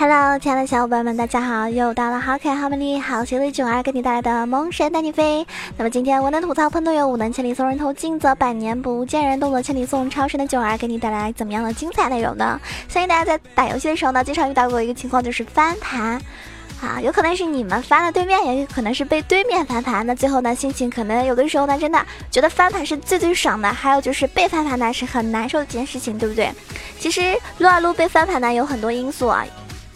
Hello，亲爱的小伙伴们，大家好！又到了好可爱、好美丽、好邪的囧儿给你带来的萌神带你飞。那么今天我能吐槽喷队友，五能千里送人头，尽则百年不见人，动作千里送超神的囧儿给你带来怎么样的精彩内容呢？相信大家在打游戏的时候呢，经常遇到过一个情况，就是翻盘啊，有可能是你们翻了对面，也有可能是被对面翻盘。那最后呢，心情可能有的时候呢，真的觉得翻盘是最最爽的，还有就是被翻盘呢是很难受的一件事情，对不对？其实撸啊撸被翻盘呢有很多因素啊。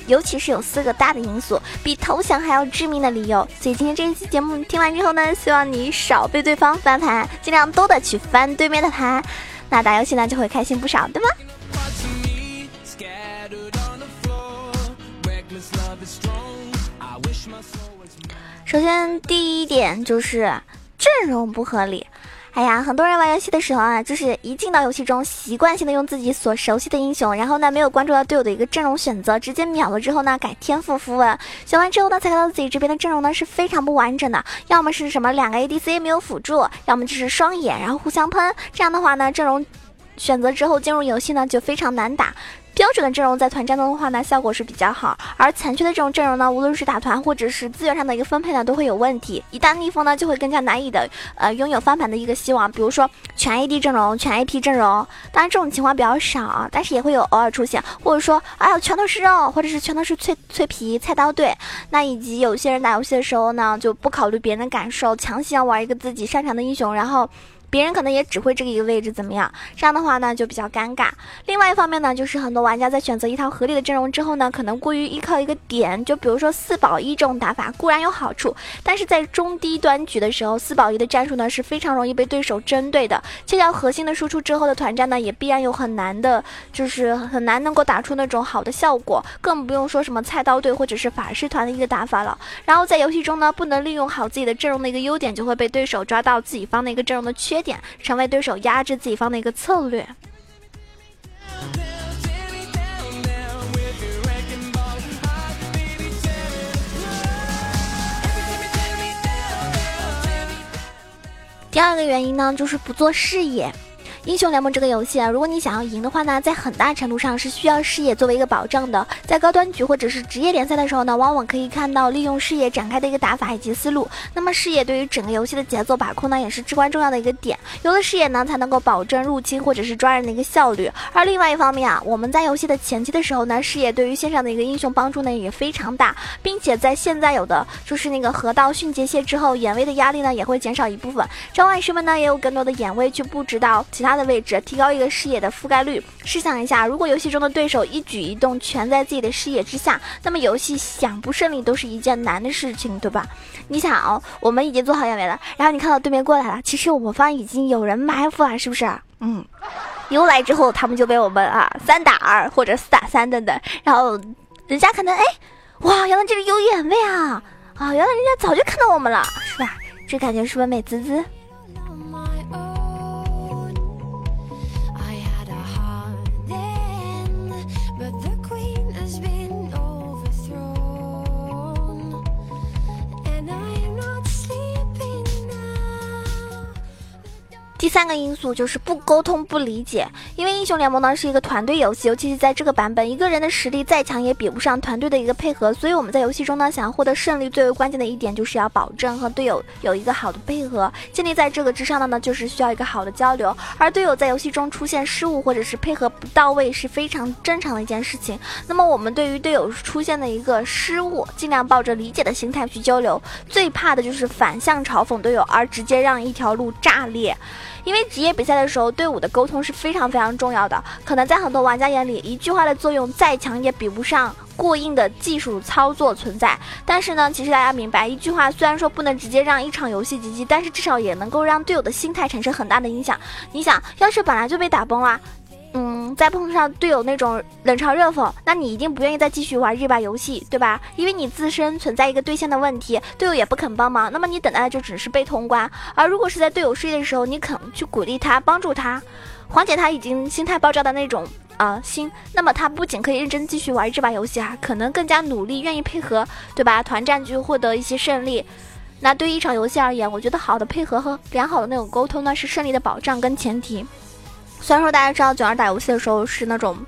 尤其是有四个大的因素，比投降还要致命的理由。所以今天这一期节目听完之后呢，希望你少被对方翻盘，尽量多的去翻对面的盘，那打游戏呢就会开心不少，对吗？首先第一点就是阵容不合理。哎呀，很多人玩游戏的时候啊，就是一进到游戏中，习惯性的用自己所熟悉的英雄，然后呢，没有关注到队友的一个阵容选择，直接秒了之后呢，改天赋符文，选完之后呢，才看到自己这边的阵容呢是非常不完整的，要么是什么两个 ADC 没有辅助，要么就是双眼，然后互相喷，这样的话呢，阵容选择之后进入游戏呢就非常难打。标准的阵容在团战中的话呢，效果是比较好；而残缺的这种阵容呢，无论是打团或者是资源上的一个分配呢，都会有问题。一旦逆风呢，就会更加难以的呃拥有翻盘的一个希望。比如说全 AD 阵容、全 AP 阵容，当然这种情况比较少啊，但是也会有偶尔出现。或者说，哎呀，全都是肉，或者是全都是脆脆皮菜刀队。那以及有些人打游戏的时候呢，就不考虑别人的感受，强行要玩一个自己擅长的英雄，然后。别人可能也只会这个一个位置怎么样？这样的话呢就比较尴尬。另外一方面呢，就是很多玩家在选择一套合理的阵容之后呢，可能过于依靠一个点，就比如说四保一这种打法固然有好处，但是在中低端局的时候，四保一的战术呢是非常容易被对手针对的。切掉核心的输出之后的团战呢，也必然有很难的，就是很难能够打出那种好的效果，更不用说什么菜刀队或者是法师团的一个打法了。然后在游戏中呢，不能利用好自己的阵容的一个优点，就会被对手抓到自己方的一个阵容的缺。点成为对手压制自己方的一个策略。第二个原因呢，就是不做视野。英雄联盟这个游戏啊，如果你想要赢的话呢，在很大程度上是需要视野作为一个保障的。在高端局或者是职业联赛的时候呢，往往可以看到利用视野展开的一个打法以及思路。那么视野对于整个游戏的节奏把控呢，也是至关重要的一个点。有了视野呢，才能够保证入侵或者是抓人的一个效率。而另外一方面啊，我们在游戏的前期的时候呢，视野对于线上的一个英雄帮助呢也非常大，并且在现在有的就是那个河道迅捷蟹之后，眼位的压力呢也会减少一部分，召唤师们呢也有更多的眼位去布置到其他。他的位置提高一个视野的覆盖率。试想一下，如果游戏中的对手一举一动全在自己的视野之下，那么游戏想不胜利都是一件难的事情，对吧？你想哦，我们已经做好眼位了，然后你看到对面过来了，其实我方已经有人埋伏了，是不是？嗯，由来之后，他们就被我们啊三打二或者四打三等等，然后人家可能哎，哇，原来这里有眼位啊啊，原来人家早就看到我们了，是吧？这感觉是不是美滋滋？三个因素就是不沟通、不理解，因为英雄联盟呢是一个团队游戏，尤其是在这个版本，一个人的实力再强也比不上团队的一个配合。所以我们在游戏中呢，想要获得胜利，最为关键的一点就是要保证和队友有一个好的配合。建立在这个之上的呢，就是需要一个好的交流。而队友在游戏中出现失误或者是配合不到位是非常正常的一件事情。那么我们对于队友出现的一个失误，尽量抱着理解的心态去交流。最怕的就是反向嘲讽队友，而直接让一条路炸裂。因为职业比赛的时候，队伍的沟通是非常非常重要的。可能在很多玩家眼里，一句话的作用再强也比不上过硬的技术操作存在。但是呢，其实大家明白，一句话虽然说不能直接让一场游戏 GG，但是至少也能够让队友的心态产生很大的影响。你想，要是本来就被打崩了。嗯，再碰上队友那种冷嘲热讽，那你一定不愿意再继续玩这把游戏，对吧？因为你自身存在一个对线的问题，队友也不肯帮忙，那么你等待的就只是被通关。而如果是在队友失利的时候，你肯去鼓励他，帮助他，缓解他已经心态爆炸的那种啊心，那么他不仅可以认真继续玩这把游戏啊，可能更加努力，愿意配合，对吧？团战局获得一些胜利。那对于一场游戏而言，我觉得好的配合和良好的那种沟通呢，是胜利的保障跟前提。虽然说大家知道九儿打游戏的时候是那种，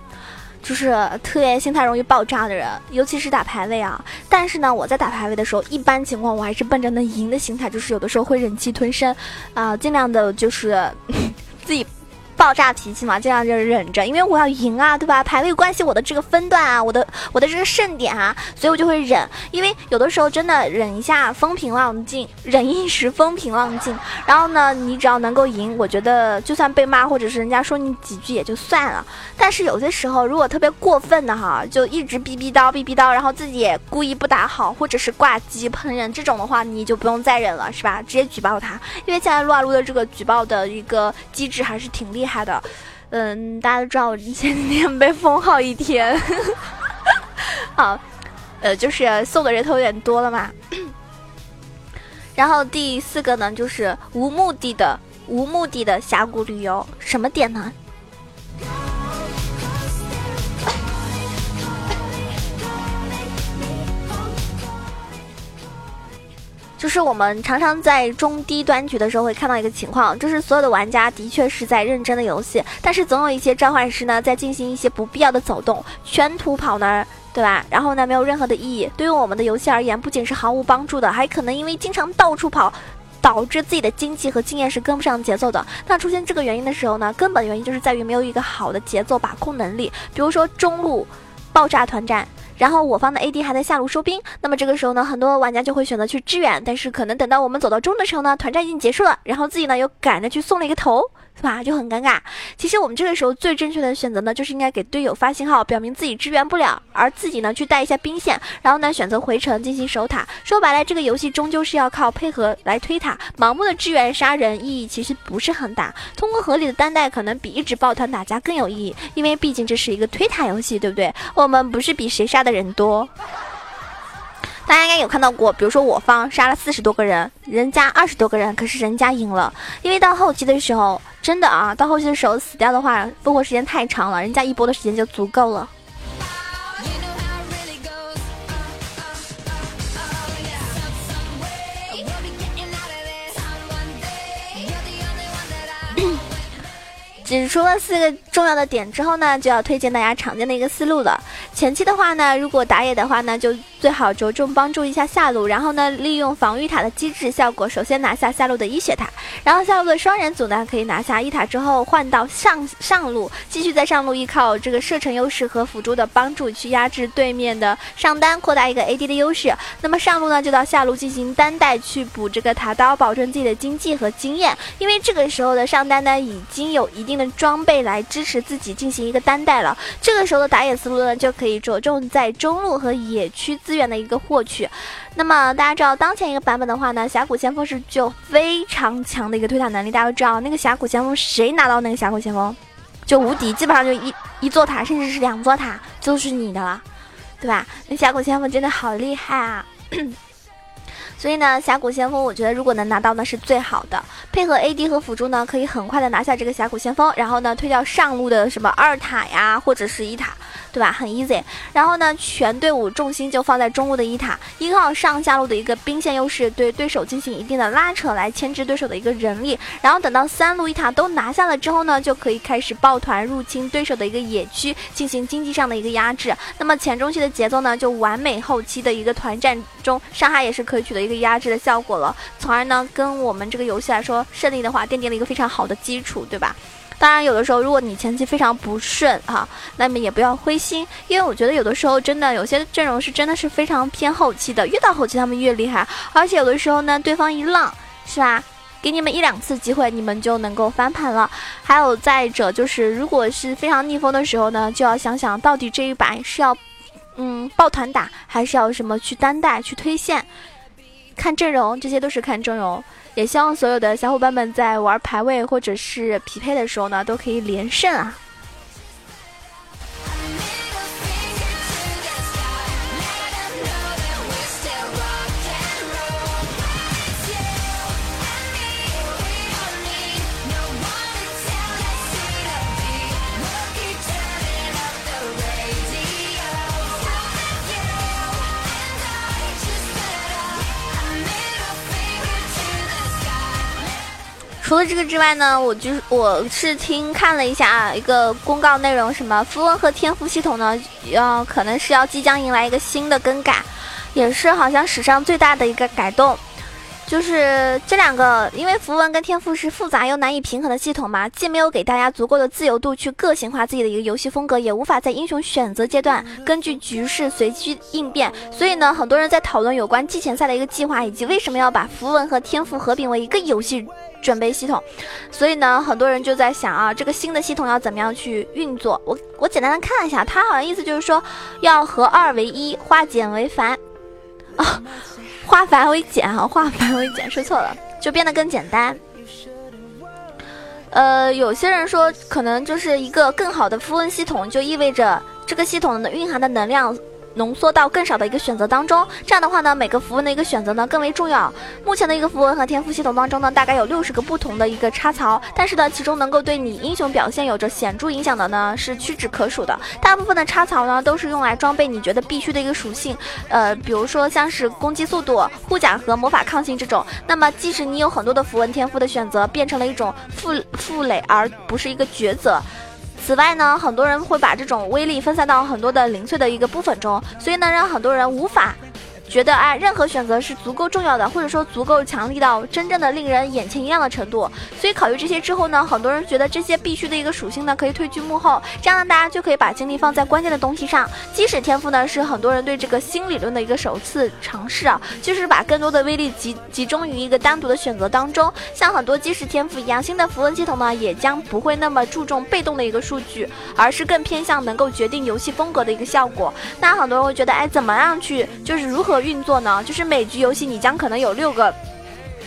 就是特别心态容易爆炸的人，尤其是打排位啊。但是呢，我在打排位的时候，一般情况我还是奔着能赢的心态，就是有的时候会忍气吞声，啊，尽量的就是 自己。爆炸脾气嘛，这样就忍着，因为我要赢啊，对吧？排位关系我的这个分段啊，我的我的这个胜点啊，所以我就会忍。因为有的时候真的忍一下风平浪静，忍一时风平浪静。然后呢，你只要能够赢，我觉得就算被骂或者是人家说你几句也就算了。但是有些时候如果特别过分的哈，就一直逼逼叨逼逼叨，然后自己也故意不打好，或者是挂机喷人这种的话，你就不用再忍了，是吧？直接举报他。因为现在撸啊撸的这个举报的一个机制还是挺厉。厉害的，嗯，大家都知道我前几天被封号一天，好，呃，就是送的人头有点多了嘛。然后第四个呢，就是无目的的、无目的的峡谷旅游，什么点呢？就是我们常常在中低端局的时候会看到一个情况，就是所有的玩家的确是在认真的游戏，但是总有一些召唤师呢在进行一些不必要的走动，全图跑那儿，对吧？然后呢没有任何的意义，对于我们的游戏而言，不仅是毫无帮助的，还可能因为经常到处跑，导致自己的经济和经验是跟不上节奏的。那出现这个原因的时候呢，根本原因就是在于没有一个好的节奏把控能力，比如说中路爆炸团战。然后我方的 AD 还在下路收兵，那么这个时候呢，很多玩家就会选择去支援，但是可能等到我们走到中的时候呢，团战已经结束了，然后自己呢又赶着去送了一个头。是吧？就很尴尬。其实我们这个时候最正确的选择呢，就是应该给队友发信号，表明自己支援不了，而自己呢去带一下兵线，然后呢选择回城进行守塔。说白了，这个游戏终究是要靠配合来推塔，盲目的支援杀人意义其实不是很大。通过合理的单带，可能比一直抱团打架更有意义，因为毕竟这是一个推塔游戏，对不对？我们不是比谁杀的人多。大家应该有看到过，比如说我方杀了四十多个人，人家二十多个人，可是人家赢了，因为到后期的时候，真的啊，到后期的时候死掉的话，复活时间太长了，人家一波的时间就足够了。指出了四个重要的点之后呢，就要推荐大家常见的一个思路了。前期的话呢，如果打野的话呢，就最好着重帮助一下下路，然后呢，利用防御塔的机制效果，首先拿下下路的一血塔，然后下路的双人组呢，可以拿下一塔之后换到上上路，继续在上路依靠这个射程优势和辅助的帮助去压制对面的上单，扩大一个 AD 的优势。那么上路呢，就到下路进行单带去补这个塔刀，保证自己的经济和经验，因为这个时候的上单呢，已经有一定。的装备来支持自己进行一个单带了，这个时候的打野思路呢，就可以着重在中路和野区自资源的一个获取。那么大家知道，当前一个版本的话呢，峡谷先锋是具有非常强的一个推塔能力。大家都知道，那个峡谷先锋谁拿到那个峡谷先锋就无敌，基本上就一一座塔，甚至是两座塔就是你的了，对吧？那峡谷先锋真的好厉害啊！所以呢，峡谷先锋，我觉得如果能拿到呢是最好的。配合 AD 和辅助呢，可以很快的拿下这个峡谷先锋，然后呢推掉上路的什么二塔呀，或者是一塔。对吧？很 easy。然后呢，全队伍重心就放在中路的一塔，依靠上下路的一个兵线优势，对对手进行一定的拉扯，来牵制对手的一个人力。然后等到三路一塔都拿下了之后呢，就可以开始抱团入侵对手的一个野区，进行经济上的一个压制。那么前中期的节奏呢，就完美后期的一个团战中，伤害也是可取得一个压制的效果了，从而呢，跟我们这个游戏来说，胜利的话奠定了一个非常好的基础，对吧？当然，有的时候如果你前期非常不顺哈，那么也不要灰心，因为我觉得有的时候真的有些阵容是真的是非常偏后期的，越到后期他们越厉害，而且有的时候呢，对方一浪是吧，给你们一两次机会，你们就能够翻盘了。还有再者就是，如果是非常逆风的时候呢，就要想想到底这一把是要嗯抱团打，还是要什么去单带去推线，看阵容，这些都是看阵容。也希望所有的小伙伴们在玩排位或者是匹配的时候呢，都可以连胜啊！除了这个之外呢，我就是我是听看了一下一个公告内容，什么符文和天赋系统呢，要可能是要即将迎来一个新的更改，也是好像史上最大的一个改动。就是这两个，因为符文跟天赋是复杂又难以平衡的系统嘛，既没有给大家足够的自由度去个性化自己的一个游戏风格，也无法在英雄选择阶段根据局势随机应变。所以呢，很多人在讨论有关季前赛的一个计划，以及为什么要把符文和天赋合并为一个游戏准备系统。所以呢，很多人就在想啊，这个新的系统要怎么样去运作？我我简单的看了一下，它好像意思就是说要合二为一，化简为繁啊。化繁为简啊，化繁为简，说错了，就变得更简单。呃，有些人说，可能就是一个更好的符文系统，就意味着这个系统的蕴含的能量。浓缩到更少的一个选择当中，这样的话呢，每个符文的一个选择呢更为重要。目前的一个符文和天赋系统当中呢，大概有六十个不同的一个插槽，但是呢，其中能够对你英雄表现有着显著影响的呢是屈指可数的。大部分的插槽呢都是用来装备你觉得必须的一个属性，呃，比如说像是攻击速度、护甲和魔法抗性这种。那么即使你有很多的符文天赋的选择，变成了一种负负累，而不是一个抉择。此外呢，很多人会把这种威力分散到很多的零碎的一个部分中，所以呢，让很多人无法。觉得啊，任何选择是足够重要的，或者说足够强力到真正的令人眼前一亮的程度。所以考虑这些之后呢，很多人觉得这些必须的一个属性呢，可以退居幕后，这样呢，大家就可以把精力放在关键的东西上。基石天赋呢，是很多人对这个新理论的一个首次尝试啊，就是把更多的威力集集中于一个单独的选择当中。像很多基石天赋一样，新的符文系统呢，也将不会那么注重被动的一个数据，而是更偏向能够决定游戏风格的一个效果。那很多人会觉得，哎，怎么样去，就是如何。运作呢，就是每局游戏你将可能有六个。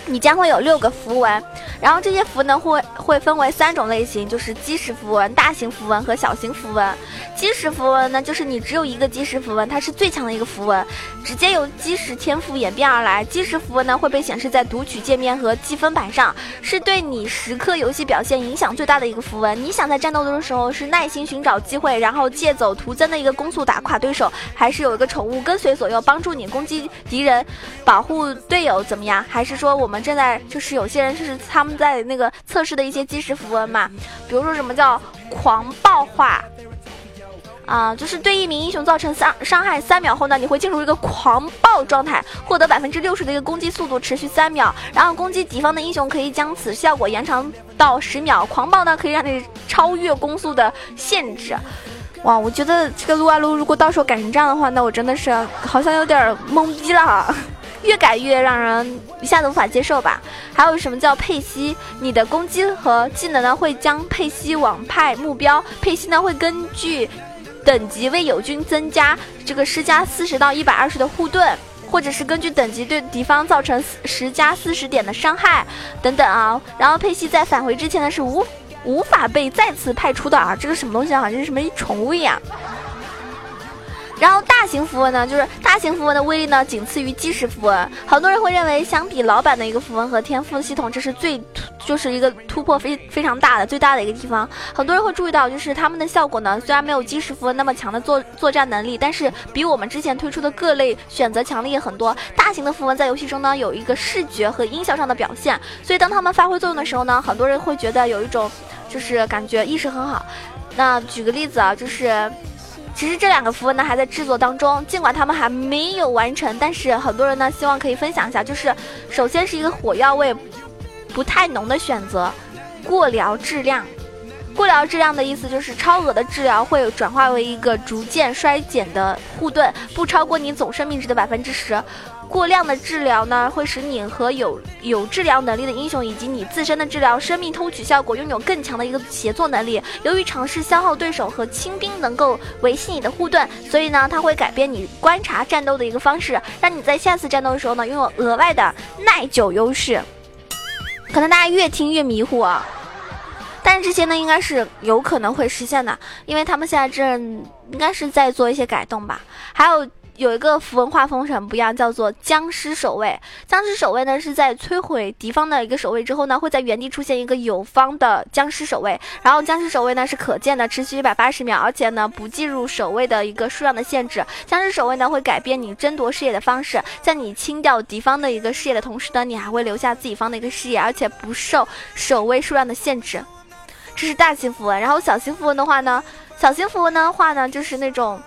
你将会有六个符文，然后这些符呢会会分为三种类型，就是基石符文、大型符文和小型符文。基石符文呢，就是你只有一个基石符文，它是最强的一个符文，直接由基石天赋演变而来。基石符文呢会被显示在读取界面和积分板上，是对你时刻游戏表现影响最大的一个符文。你想在战斗的时候是耐心寻找机会，然后借走图增的一个攻速打垮对手，还是有一个宠物跟随左右帮助你攻击敌人、保护队友怎么样？还是说我们？正在就是有些人就是他们在那个测试的一些基石符文嘛，比如说什么叫狂暴化啊，就是对一名英雄造成伤伤害三秒后呢，你会进入一个狂暴状态，获得百分之六十的一个攻击速度，持续三秒，然后攻击敌方的英雄可以将此效果延长到十秒。狂暴呢可以让你超越攻速的限制。哇，我觉得这个撸啊撸如果到时候改成这样的话，那我真的是好像有点懵逼了。越改越让人一下子无法接受吧？还有什么叫佩西？你的攻击和技能呢会将佩西往派目标，佩西呢会根据等级为友军增加这个施加四十到一百二十的护盾，或者是根据等级对敌方造成十加四十点的伤害等等啊。然后佩西在返回之前呢是无无法被再次派出的啊，这个什么东西啊？好像是什么宠物一样。然后大型符文呢，就是大型符文的威力呢，仅次于基石符文。很多人会认为，相比老版的一个符文和天赋系统，这是最就是一个突破非非常大的最大的一个地方。很多人会注意到，就是他们的效果呢，虽然没有基石符文那么强的作作战能力，但是比我们之前推出的各类选择强力很多。大型的符文在游戏中呢，有一个视觉和音效上的表现，所以当他们发挥作用的时候呢，很多人会觉得有一种就是感觉意识很好。那举个例子啊，就是。其实这两个符文呢还在制作当中，尽管他们还没有完成，但是很多人呢希望可以分享一下。就是首先是一个火药味不太浓的选择，过疗质量。过疗质量的意思就是超额的治疗会转化为一个逐渐衰减的护盾，不超过你总生命值的百分之十。过量的治疗呢，会使你和有有治疗能力的英雄以及你自身的治疗生命偷取效果拥有更强的一个协作能力。由于尝试消耗对手和清兵能够维系你的护盾，所以呢，它会改变你观察战斗的一个方式，让你在下次战斗的时候呢，拥有额外的耐久优势。可能大家越听越迷糊啊，但是这些呢，应该是有可能会实现的，因为他们现在正应该是在做一些改动吧。还有。有一个符文画风是很不一样，叫做僵尸守卫。僵尸守卫呢是在摧毁敌方的一个守卫之后呢，会在原地出现一个友方的僵尸守卫。然后僵尸守卫呢是可见的，持续一百八十秒，而且呢不计入守卫的一个数量的限制。僵尸守卫呢会改变你争夺视野的方式，在你清掉敌方的一个视野的同时呢，你还会留下自己方的一个视野，而且不受守卫数量的限制。这是大型符文。然后小型符文的话呢，小型符文的话呢就是那种。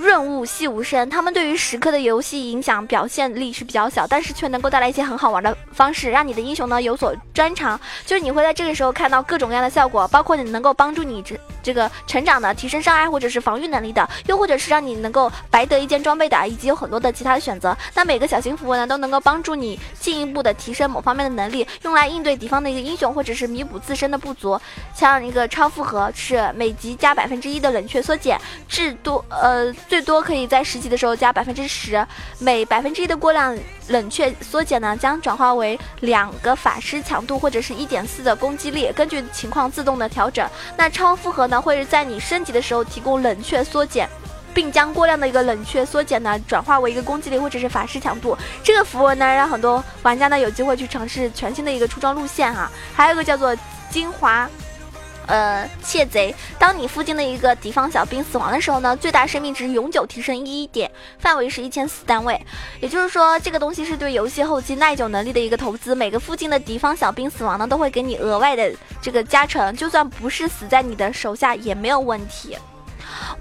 润物细无声，他们对于时刻的游戏影响表现力是比较小，但是却能够带来一些很好玩的方式，让你的英雄呢有所专长。就是你会在这个时候看到各种各样的效果，包括你能够帮助你这这个成长的、提升伤害或者是防御能力的，又或者是让你能够白得一件装备的，以及有很多的其他的选择。那每个小型符文呢都能够帮助你进一步的提升某方面的能力，用来应对敌方的一个英雄，或者是弥补自身的不足。像一个超负荷是每级加百分之一的冷却缩减，至多呃。最多可以在十级的时候加百分之十，每百分之一的过量冷却缩减呢，将转化为两个法师强度或者是一点四的攻击力，根据情况自动的调整。那超负荷呢，会是在你升级的时候提供冷却缩减，并将过量的一个冷却缩减呢转化为一个攻击力或者是法师强度。这个符文呢，让很多玩家呢有机会去尝试全新的一个出装路线哈。还有一个叫做精华。呃，窃贼，当你附近的一个敌方小兵死亡的时候呢，最大生命值永久提升一点，范围是一千四单位。也就是说，这个东西是对游戏后期耐久能力的一个投资。每个附近的敌方小兵死亡呢，都会给你额外的这个加成，就算不是死在你的手下也没有问题。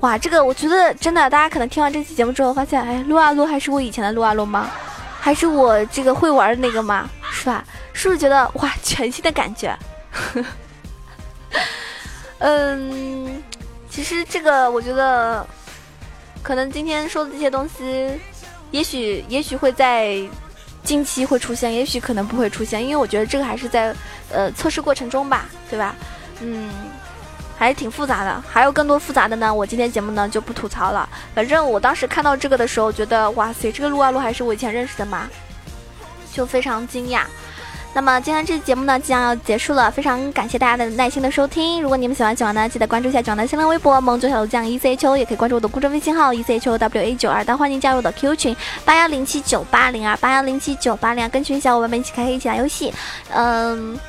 哇，这个我觉得真的，大家可能听完这期节目之后发现，哎，撸啊撸还是我以前的撸啊撸吗？还是我这个会玩的那个吗？是吧？是不是觉得哇，全新的感觉？嗯，其实这个我觉得，可能今天说的这些东西，也许也许会在近期会出现，也许可能不会出现，因为我觉得这个还是在呃测试过程中吧，对吧？嗯，还是挺复杂的，还有更多复杂的呢。我今天节目呢就不吐槽了。反正我当时看到这个的时候，觉得哇塞，这个撸啊撸还是我以前认识的吗？就非常惊讶。那么今天这期节目呢，即将要结束了，非常感谢大家的耐心的收听。如果你们喜欢九王呢，记得关注一下九王的新浪微博“萌九小酱 E C H O”，也可以关注我的公众微信号 “E C H O W A 九二”，当欢迎加入我的 Q 群八幺零七九八零二八幺零七九八零二，跟群小伙伴们一起开黑一起打游戏。嗯。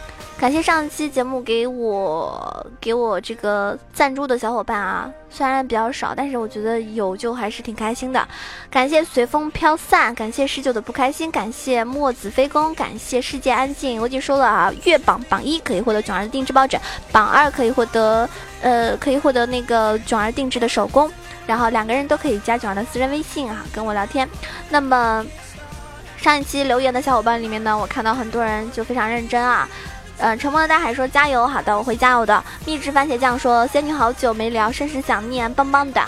感谢上期节目给我给我这个赞助的小伙伴啊，虽然比较少，但是我觉得有就还是挺开心的。感谢随风飘散，感谢十九的不开心，感谢墨子飞宫，感谢世界安静。我已经说了啊，月榜榜一可以获得囧儿的定制抱枕，榜二可以获得呃可以获得那个囧儿定制的手工，然后两个人都可以加囧儿的私人微信啊，跟我聊天。那么上一期留言的小伙伴里面呢，我看到很多人就非常认真啊。嗯，沉默的大海说加油，好的，我会加油的。秘制番茄酱说仙女好久没聊，甚是想念，棒棒的。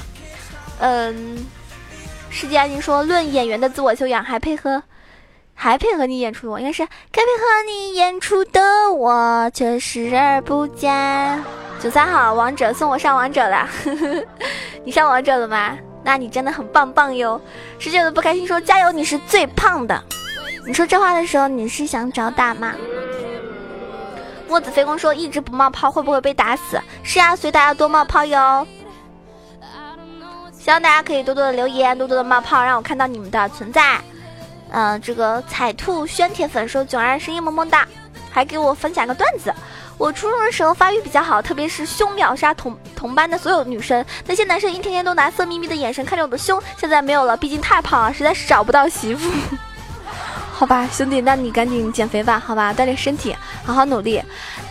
嗯，世界安静说论演员的自我修养，还配合，还配合你演出，我应该是该配合你演出的我却视而不见。九三好，王者送我上王者了，你上王者了吗？那你真的很棒棒哟。十九的不开心说加油，你是最胖的。你说这话的时候，你是想找打吗？墨子飞公说：“一直不冒泡会不会被打死？”是呀，所以大家多冒泡哟。希望大家可以多多的留言，多多的冒泡，让我看到你们的存在。嗯，这个彩兔宣铁粉说：“囧儿声音萌萌哒，还给我分享个段子。我初中的时候发育比较好，特别是胸秒杀同同班的所有女生。那些男生一天天都拿色眯眯的眼神看着我的胸，现在没有了，毕竟太胖了，实在是找不到媳妇。”好吧，兄弟，那你赶紧减肥吧，好吧，锻炼身体，好好努力。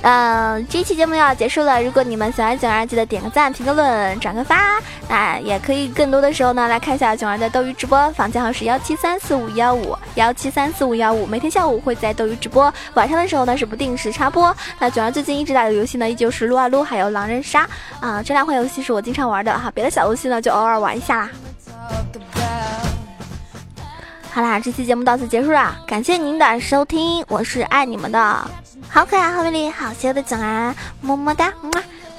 嗯，这期节目要结束了，如果你们喜欢囧儿，记得点个赞、评个论、转个发。那也可以更多的时候呢，来看一下囧儿的斗鱼直播，房间号是幺七三四五幺五幺七三四五幺五。每天下午会在斗鱼直播，晚上的时候呢是不定时插播。那囧儿最近一直打的游戏呢，依旧是撸啊撸，还有狼人杀啊，这两款游戏是我经常玩的哈。别的小游戏呢，就偶尔玩一下啦。好啦，这期节目到此结束啦，感谢您的收听，我是爱你们的好可爱、好美丽、好邪恶的囧儿，么么哒，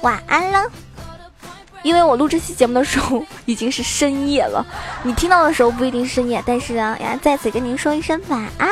晚安了。因为我录这期节目的时候已经是深夜了，你听到的时候不一定深夜，但是呢，也在此跟您说一声晚安。